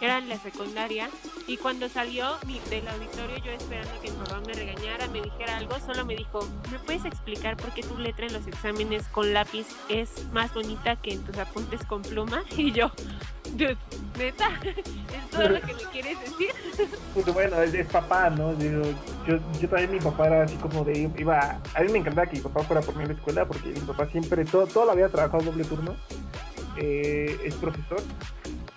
era en la secundaria y cuando salió del auditorio yo esperando que mi papá me regañara, me dijera algo, solo me dijo, ¿me puedes explicar por qué tu letra en los exámenes con lápiz es más bonita que en tus apuntes con pluma? Y yo, neta, es todo lo que me quieres decir. Pues bueno, es, papá, ¿no? Yo, yo, también mi papá era así como de, iba, a mí me encantaba que mi papá fuera por mí a la escuela porque mi papá siempre, todo, toda la vida trabajado doble turno, eh, es profesor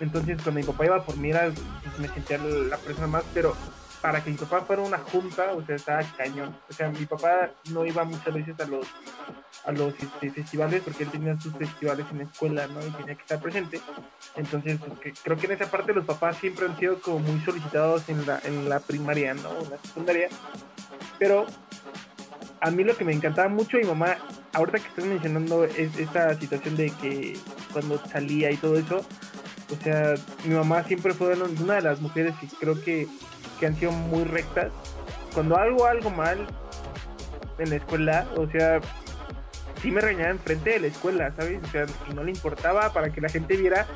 entonces, cuando mi papá iba por mí, era, pues, me sentía la persona más, pero para que mi papá fuera una junta, o sea, estaba cañón. O sea, mi papá no iba muchas veces a los a los este, festivales porque él tenía sus festivales en la escuela, ¿no? Y tenía que estar presente. Entonces, pues, creo que en esa parte los papás siempre han sido como muy solicitados en la, en la primaria, ¿no? En la secundaria. Pero a mí lo que me encantaba mucho mi mamá, ahorita que estás mencionando es esta situación de que cuando salía y todo eso, o sea, mi mamá siempre fue una de las mujeres que creo que, que han sido muy rectas. Cuando algo, algo mal en la escuela, o sea, sí me regañaba enfrente de la escuela, ¿sabes? O sea, no le importaba para que la gente viera,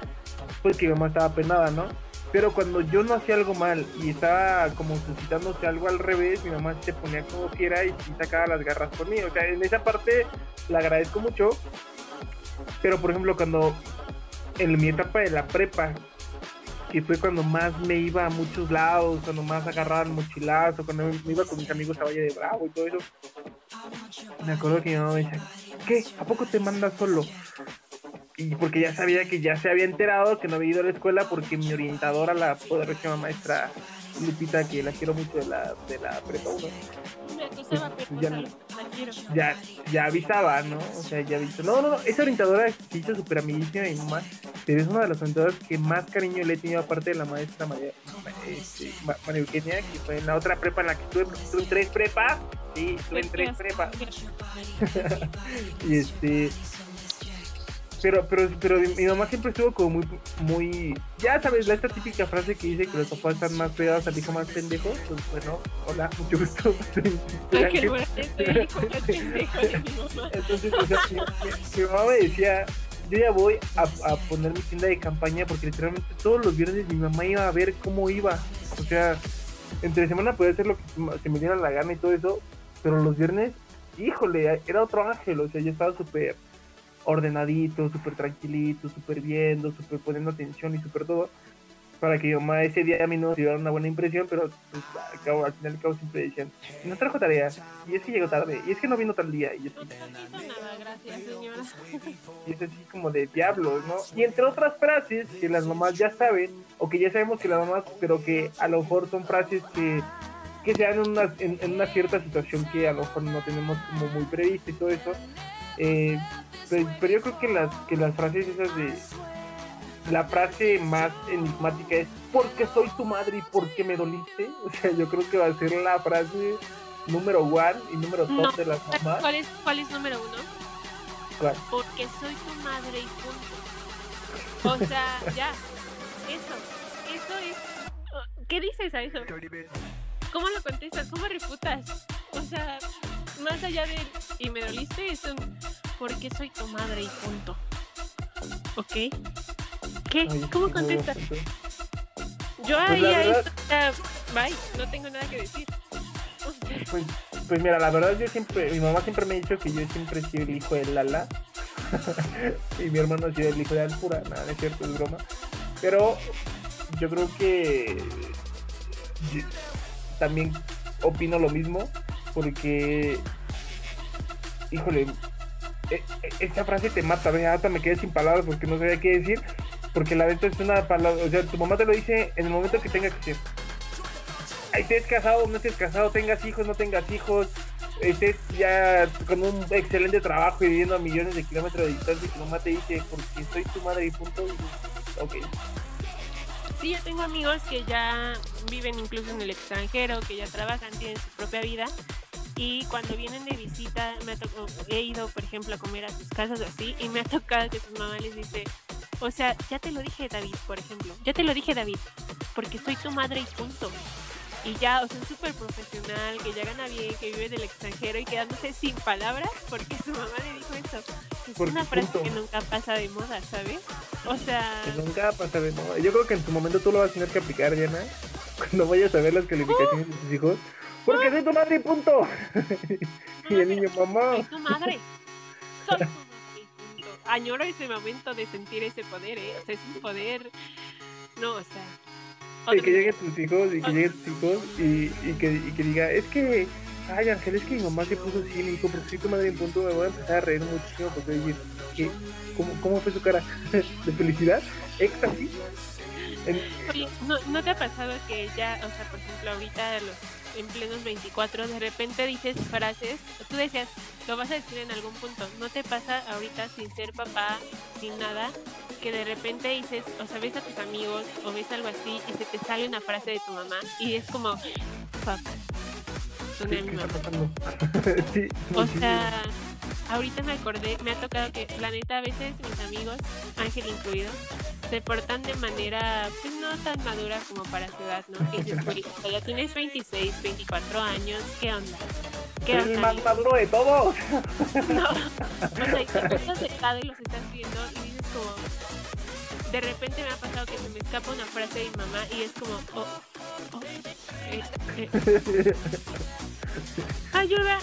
pues que mi mamá estaba penada, ¿no? Pero cuando yo no hacía algo mal y estaba como suscitándose algo al revés, mi mamá se ponía como quiera y, y sacaba las garras por mí. O sea, en esa parte la agradezco mucho. Pero por ejemplo, cuando en mi etapa de la prepa, que fue cuando más me iba a muchos lados, cuando más agarraba el mochilazo, cuando me iba con mis amigos a Valle de Bravo y todo eso. Me acuerdo que mi mamá me decía, ¿qué? ¿A poco te mandas solo? Y porque ya sabía que ya se había enterado que no había ido a la escuela porque mi orientadora, la poderosa maestra Lupita, que la quiero mucho de la, de la prepa 1, ya, ya, avisaba, ¿no? O sea, ya avisó. No, no, no, esa orientadora se hizo súper amiguísima de mi mamá, pero es una de las orientadoras que más cariño le he tenido aparte de la maestra María, este, María Eugenia, que fue en la otra prepa en la que estuve, porque estuve en tres prepas, sí, estuve en tres prepas. y este pero, pero, pero mi mamá siempre estuvo como muy, muy, ya sabes, la esta típica frase que dice que los papás están más pegados al hijo más pendejo, pues bueno, hola, mucho gusto. Entonces, o sea, mi, mamá me decía, yo ya voy a, a, poner mi tienda de campaña porque literalmente todos los viernes mi mamá iba a ver cómo iba. O sea, entre semana podía hacer lo que se me diera la gana y todo eso, pero los viernes, híjole, era otro ángel, o sea, ya estaba súper ordenadito, súper tranquilito, súper viendo, súper poniendo atención y súper todo para que yo mamá ese día a mí no diera una buena impresión, pero pues, al, cabo, al final cabo siempre decían, no trajo tarea, y es que llegó tarde, y es que no vino tal día, y yo gracias señora. Y es así como de diablos, ¿no? Y entre otras frases que las mamás ya saben, o que ya sabemos que las mamás, pero que a lo mejor son frases que, que se dan en una, en, una cierta situación que a lo mejor no tenemos como muy prevista y todo eso, eh, pero, pero, yo creo que las, que las frases esas de la frase más enigmática es porque soy tu madre y porque me doliste. O sea, yo creo que va a ser la frase número one y número dos de las mamás. ¿Cuál es, ¿Cuál es número uno? ¿Cuál? Porque soy tu madre y punto. O sea, ya. Eso. Eso es. ¿Qué dices a eso? ¿Cómo lo contestas? ¿Cómo refutas? O sea, más allá de y me doliste, es un porque soy tu madre y punto. ¿Ok? ¿Qué? ¿Cómo contestas? Yo pues ahí, ahí, bye, no tengo nada que decir. Pues, pues mira, la verdad yo siempre, mi mamá siempre me ha dicho que yo siempre he sido el hijo de Lala. y mi hermano ha sido el hijo de Alpura, nada, no es cierto, es broma. Pero yo creo que también opino lo mismo, porque, híjole, e, e, esta frase te mata, hasta me quedé sin palabras porque no sabía qué decir, porque la venta es una palabra, o sea, tu mamá te lo dice en el momento que tenga que ser. Estés casado, no estés casado, tengas hijos, no tengas hijos, estés ya con un excelente trabajo y viviendo a millones de kilómetros de distancia y tu mamá te dice, porque soy tu madre y punto, ok. Sí, yo tengo amigos que ya viven incluso en el extranjero, que ya trabajan, tienen su propia vida y cuando vienen de visita me ha he ido por ejemplo a comer a sus casas así y me ha tocado que su mamá les dice o sea, ya te lo dije David, por ejemplo. Ya te lo dije David, porque soy tu madre y punto. Y ya, o sea, súper profesional, que ya gana bien, que vive del extranjero y quedándose sin palabras porque su mamá le dijo eso. Es una frase que nunca pasa de moda, ¿sabes? O sea... Que nunca pasa de moda. Yo creo que en su momento tú lo vas a tener que aplicar, Diana, cuando vayas a ver las calificaciones de tus hijos. Porque soy tu madre y punto. y el niño, mamá. Soy tu madre. Soy tu madre añoro ese momento de sentir ese poder, ¿eh? O sea, es un poder. No, o sea. Y que lleguen tus hijos, y que lleguen tus hijos, y, y, que, y que diga, es que. Ay, Ángel, es que mi mamá se puso así, me dijo, porque soy tu madre en punto, me voy a empezar a reír muchísimo porque decir, ¿qué? ¿Cómo, ¿Cómo fue su cara? ¿De felicidad? ¿Éxtasis? Oye, ¿no, ¿no te ha pasado que ya, o sea, por ejemplo, ahorita los en plenos 24, de repente dices frases, tú decías, lo vas a decir en algún punto, no te pasa ahorita sin ser papá, sin nada, que de repente dices, o sea, ves a tus amigos o ves algo así y se te sale una frase de tu mamá y es como, mi mamá. o sea, ahorita me acordé, me ha tocado que, la neta, a veces mis amigos, Ángel incluido, se portan de manera pues no tan madura como para su edad, ¿no? Que dices, ya tienes 26, 24 años, ¿qué onda? ¿Qué onda? el más maduro de todos. No, o sea, y te estás sentado y los estás viendo y dices como, de repente me ha pasado que se me escapa una frase de mi mamá y es como, oh, oh, eh, eh. ayuda.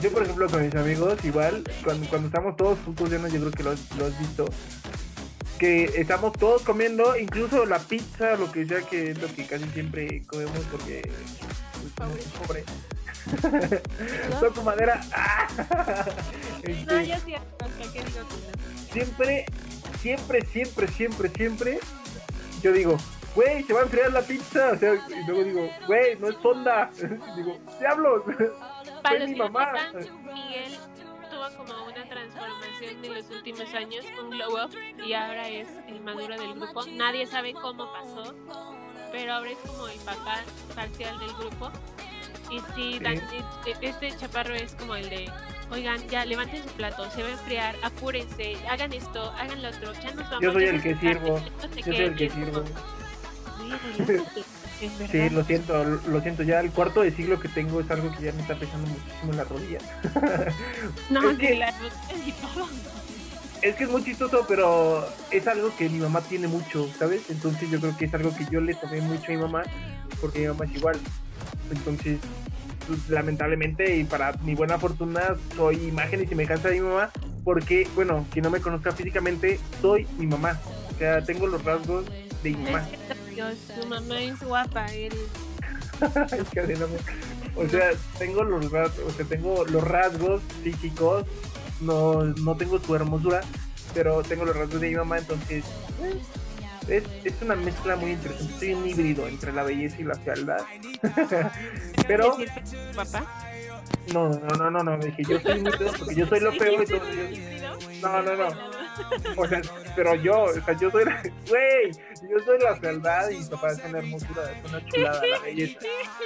Yo, por ejemplo, con mis amigos, igual, cuando, cuando estamos todos juntos, yo, no, yo creo que lo, lo has visto, que estamos todos comiendo, incluso la pizza, lo que sea que es lo que casi siempre comemos porque pues, pobre. Toco madera. este, no, yo sí, ¿qué digo Siempre, siempre, siempre, siempre, siempre, yo digo, güey, se va a enfriar la pizza. O sea, y luego digo, güey, no es sonda. digo, diablos. Para mi mamá. Miguel como una transformación en los últimos años, un glow up, y ahora es el maduro del grupo. Nadie sabe cómo pasó, pero ahora es como el papá parcial del grupo. Y si este chaparro es como el de, oigan, ya levanten su plato, se va a enfriar, apúrense, hagan esto, hagan lo otro, ya nos vamos. Yo soy el que sirvo, yo soy el que sirvo. Sí, lo siento, lo siento. Ya el cuarto de siglo que tengo es algo que ya me está pesando muchísimo en la rodilla. No, es que... la es que es muy chistoso, pero es algo que mi mamá tiene mucho, ¿sabes? Entonces yo creo que es algo que yo le tomé mucho a mi mamá, porque mi mamá es igual. Entonces, pues, lamentablemente y para mi buena fortuna, soy imagen y semejanza de mi mamá, porque, bueno, quien no me conozca físicamente, soy mi mamá. O sea, tengo los rasgos de mi mamá. Dios, su mamá es guapa, él. Es que así no me- O sea, tengo los rasgos, o sea, tengo los rasgos físicos, no, no tengo su hermosura, pero tengo los rasgos de mi mamá, entonces eh, es, es una mezcla muy interesante. Soy un híbrido entre la belleza y la fealdad. pero ¿Decir que es su papá? no, no, no, no, no, dije yo soy muy feo porque yo soy lo feo y todo. No, no, no. O sea, pero yo, o sea, yo soy la, güey, yo soy la fealdad y papá es una hermosura, es una chulada, la belleza.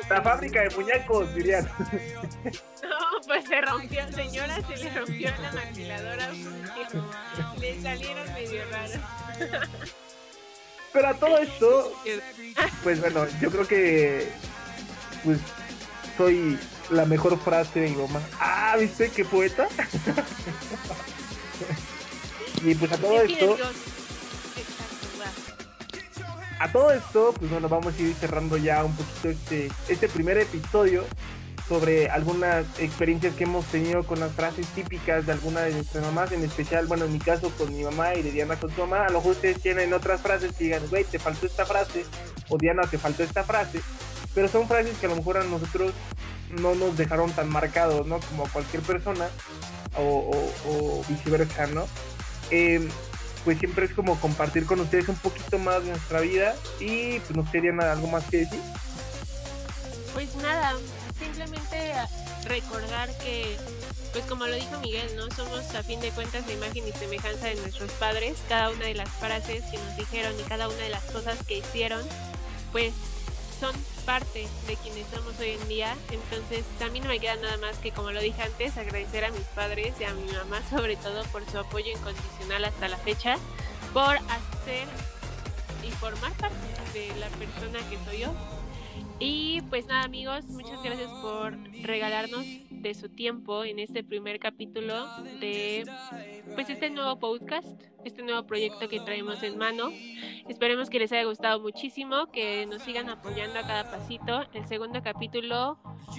La fábrica de muñecos, dirían. No, pues se rompió, señora, se le rompió la maquiladora le salieron medio raras. Pero a todo esto, pues bueno, yo creo que pues soy la mejor frase de mamá. Ah, ¿viste qué poeta? Y pues a todo esto, a todo esto, pues bueno, vamos a ir cerrando ya un poquito este, este primer episodio sobre algunas experiencias que hemos tenido con las frases típicas de alguna de nuestras mamás, en especial, bueno, en mi caso con mi mamá y de Diana con su mamá, a lo mejor ustedes tienen otras frases que digan, güey, te faltó esta frase, o Diana, te faltó esta frase, pero son frases que a lo mejor a nosotros no nos dejaron tan marcados, ¿no? Como a cualquier persona, o, o- o viceversa, ¿no? Eh, pues siempre es como compartir con ustedes un poquito más de nuestra vida y pues no sé, Diana, algo más que decir. Pues nada, simplemente recordar que, pues como lo dijo Miguel, ¿no? Somos a fin de cuentas la imagen y semejanza de nuestros padres. Cada una de las frases que nos dijeron y cada una de las cosas que hicieron, pues son parte de quienes somos hoy en día. Entonces, a mí no me queda nada más que, como lo dije antes, agradecer a mis padres y a mi mamá, sobre todo, por su apoyo incondicional hasta la fecha, por hacer y formar parte de la persona que soy yo. Y pues nada amigos, muchas gracias por regalarnos de su tiempo en este primer capítulo de pues este nuevo podcast, este nuevo proyecto que traemos en mano. Esperemos que les haya gustado muchísimo, que nos sigan apoyando a cada pasito. El segundo capítulo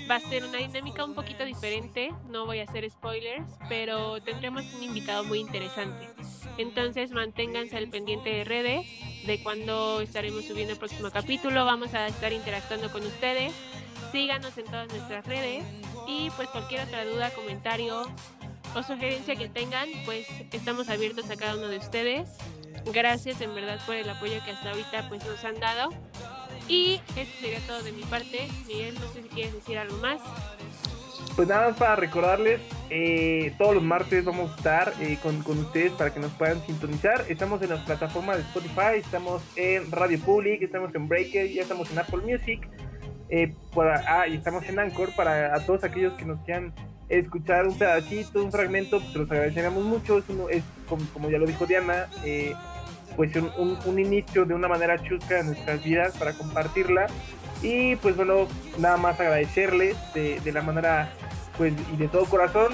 va a ser una dinámica un poquito diferente, no voy a hacer spoilers, pero tendremos un invitado muy interesante. Entonces manténganse al pendiente de redes de cuando estaremos subiendo el próximo capítulo. Vamos a estar interactuando con ustedes. Síganos en todas nuestras redes y pues cualquier otra duda, comentario o sugerencia que tengan, pues estamos abiertos a cada uno de ustedes. Gracias en verdad por el apoyo que hasta ahorita pues nos han dado. Y eso sería todo de mi parte. Miguel, no sé si quieres decir algo más. Pues nada más para recordarles, eh, todos los martes vamos a estar eh, con, con ustedes para que nos puedan sintonizar. Estamos en las plataformas de Spotify, estamos en Radio Public, estamos en Breaker, ya estamos en Apple Music. Eh, para- ah, y estamos en Anchor para a todos aquellos que nos quieran escuchar un pedacito, un fragmento, pues los agradeceríamos mucho. Es, es como, como ya lo dijo Diana, eh, pues un, un- un inicio de una manera chusca de nuestras vidas para compartirla. Y pues bueno, nada más agradecerles de, de la manera pues y de todo corazón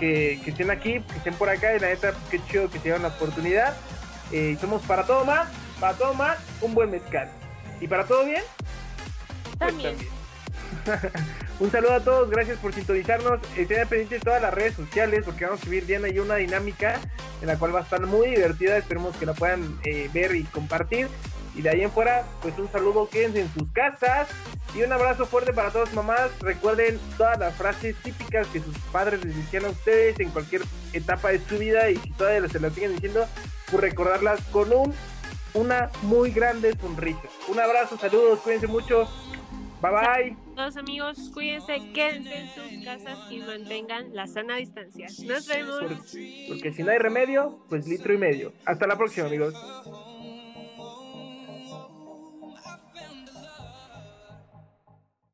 que, que estén aquí, que estén por acá y la neta, pues, qué chido que dieron la oportunidad. Eh, somos para todo más, para todo más, un buen mezcal. Y para todo bien, Un saludo a todos, gracias por sintonizarnos. Estén pendientes de todas las redes sociales porque vamos a subir Diana y una dinámica en la cual va a estar muy divertida. Esperemos que la puedan eh, ver y compartir. Y de ahí en fuera, pues un saludo, quédense en sus casas. Y un abrazo fuerte para todas mamás. Recuerden todas las frases típicas que sus padres les decían a ustedes en cualquier etapa de su vida. Y si todavía se las siguen diciendo, pues recordarlas con un, una muy grande sonrisa. Un abrazo, saludos, cuídense mucho. Bye bye. Todos amigos, cuídense, quédense en sus casas y mantengan la sana distancia. Nos vemos. Por- porque si no hay remedio, pues litro y medio. Hasta la próxima, amigos.